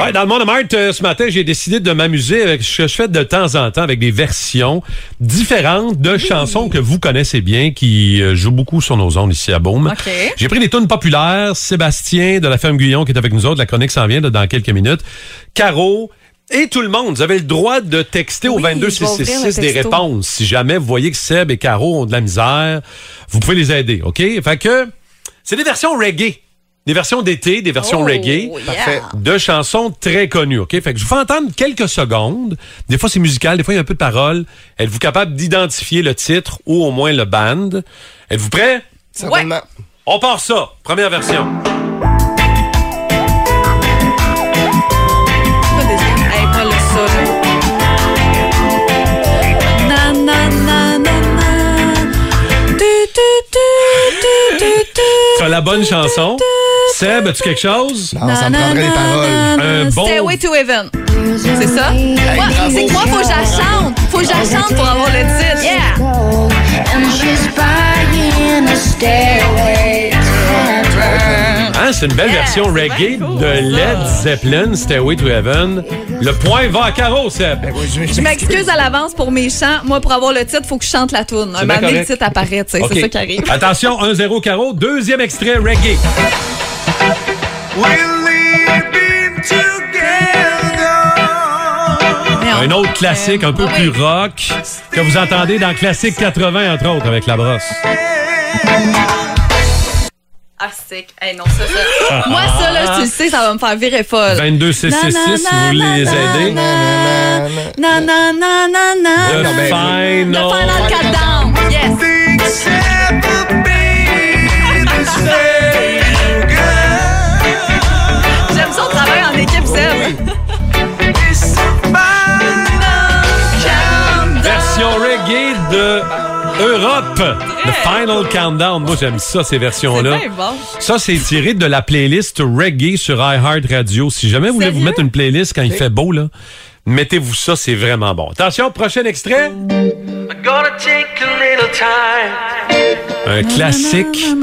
Ouais, dans le monde euh, ce matin, j'ai décidé de m'amuser avec ce que je fais de temps en temps avec des versions différentes de chansons que vous connaissez bien, qui euh, jouent beaucoup sur nos ondes ici à Beaume. OK. J'ai pris des tunes populaires. Sébastien de la ferme Guyon qui est avec nous autres. La chronique s'en vient dans quelques minutes. Caro. Et tout le monde, vous avez le droit de texter au Oui, 22 je vais ouvrir 666 le des texto. réponses. Si jamais vous voyez que Seb et Caro ont de la misère, vous pouvez les aider, OK? Fait que c'est des versions reggae. Des versions d'été, des versions Oh, reggae yeah. De chansons très connues, OK? Fait que je vous fais entendre quelques secondes. Des fois, c'est musical, des fois, il y a un peu de paroles. Êtes-vous capable d'identifier le titre ou au moins le band? Êtes-vous prêts? Certainement. On part ça. Première version. Tu. C'est la bonne chanson. Seb, as-tu quelque chose? Non, ça me prendrait les paroles. Un bon- Stairway to Heaven. C'est ça? Moi, c'est que moi, faut que je la chante. Faut que je la chante pour avoir le titre. Yeah! And she's buying a stairway to heaven. Hein, c'est une belle Yeah, version reggae cool, de. Led Zeppelin, Stairway to Heaven. Le point va à Caro, Seb. Ben oui, je, Je m'excuse à l'avance pour mes chants. Moi, pour avoir le titre, faut que je chante la tune. Un moment donné, le titre apparaît, tu sais. OK. C'est ça qui arrive. Attention, 1-0 Caro. Deuxième extrait reggae. Un autre classique un peu plus rock que vous entendez dans Classique 80, entre autres, avec la brosse. Moi, ça, là, tu le sais, ça va me faire virer folle. 22 si vous voulez les aider. Na, Europe. The Final Countdown. Moi, j'aime ça, ces C'est versions-là. bon. Ça, c'est tiré de la playlist reggae sur iHeart Radio. Si jamais vous voulez vous mettre une playlist quand il fait beau, là, mettez-vous ça, c'est vraiment bon. Attention, prochain extrait. Gonna take a little time, Un classique a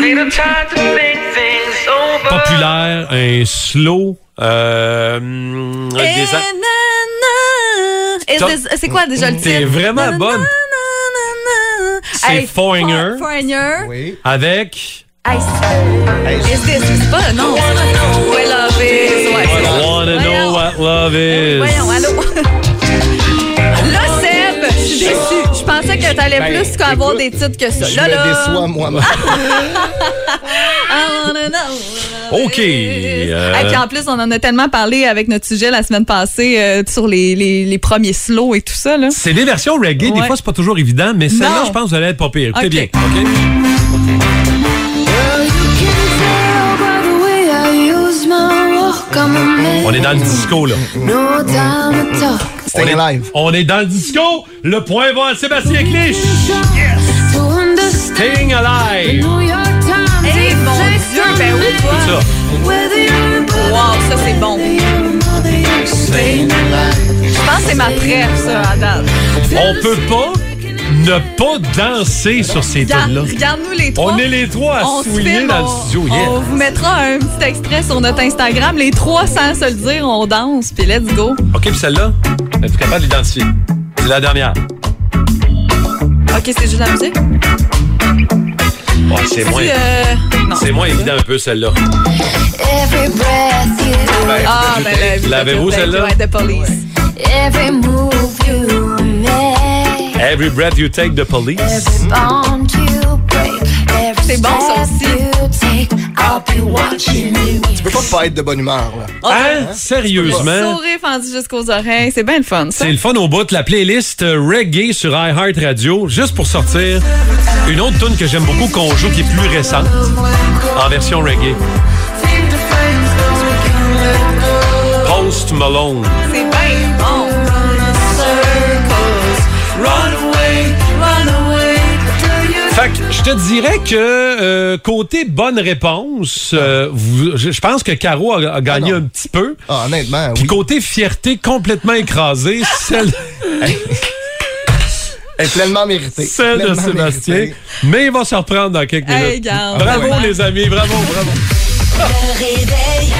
little time to think things over. populaire, un slow. Euh, des c'est- C'est quoi déjà le titre? T'es vraiment bonne. Na, na, na. C'est Hey, Foreigner. For- Foreigner. Oui. avec Hey, Hey, Is this? C'est pas, non? We love is. Ouais, c'est ça. Wanna Voyons. Know What Love Is. Voyons, allô. Pensais que t'allais Ben, plus qu'avoir des titres que ça. Je Là, me là. déçois moi-même. Know. OK, euh, Et puis en plus, on en a tellement parlé avec notre sujet la semaine passée euh, sur les, les, les premiers slows et tout ça. Là. C'est des versions reggae. Des fois, c'est pas toujours évident, mais celle-là, je pense que vous allez être pas pire. Écoutez OK. bien. OK? On est dans le disco, là. Staying alive. On est dans le disco. Le point va à Sébastien Clich. Staying Alive. Eh mon Dieu, ben oui, toi. Ça. Wow, ça c'est bon. Je pense que c'est ma préf, ça, à date. On peut pas ne pas danser sur ces tunes-là. Regarde-nous les trois. On est les trois à On souiller filme, dans le on- studio. Yeah. On vous mettra un petit extrait sur notre Instagram. Les trois, sans se le dire, on danse, puis let's go. OK, puis celle-là, êtes-vous capable de l'identifier? C'est la dernière. OK, c'est juste la musique? C'est moins, euh, c'est moins évident un peu, celle-là. Ah, ben L'avez-vous, ben, celle-là? Ouais, The Police. Every move you make, Every breath you take, the police. every bond you break, every C'est bon, ça aussi. you take, I'll be watching you. Tu peux pas pas être de bonne humeur, là. Hein? Sérieusement? Sourire fendu jusqu'aux oreilles. C'est bien le fun, ça. C'est le fun au bout. La playlist euh, reggae sur iHeart Radio, juste pour sortir une autre tune que j'aime beaucoup qu'on joue qui est plus récente, en version reggae. Post Malone. C'est bien bon. Te dirais que euh, côté bonne réponse, euh, vous- je je pense que Caro a, a gagné Ah non. un petit peu. Ah, honnêtement, Puis oui. côté fierté complètement écrasée, celle, Elle est pleinement méritée. celle de Pleinement Sébastien. méritée. Mais il va se reprendre dans quelques Hey, minutes. garde. bravo Vraiment. les amis, bravo, bravo. Le réveil,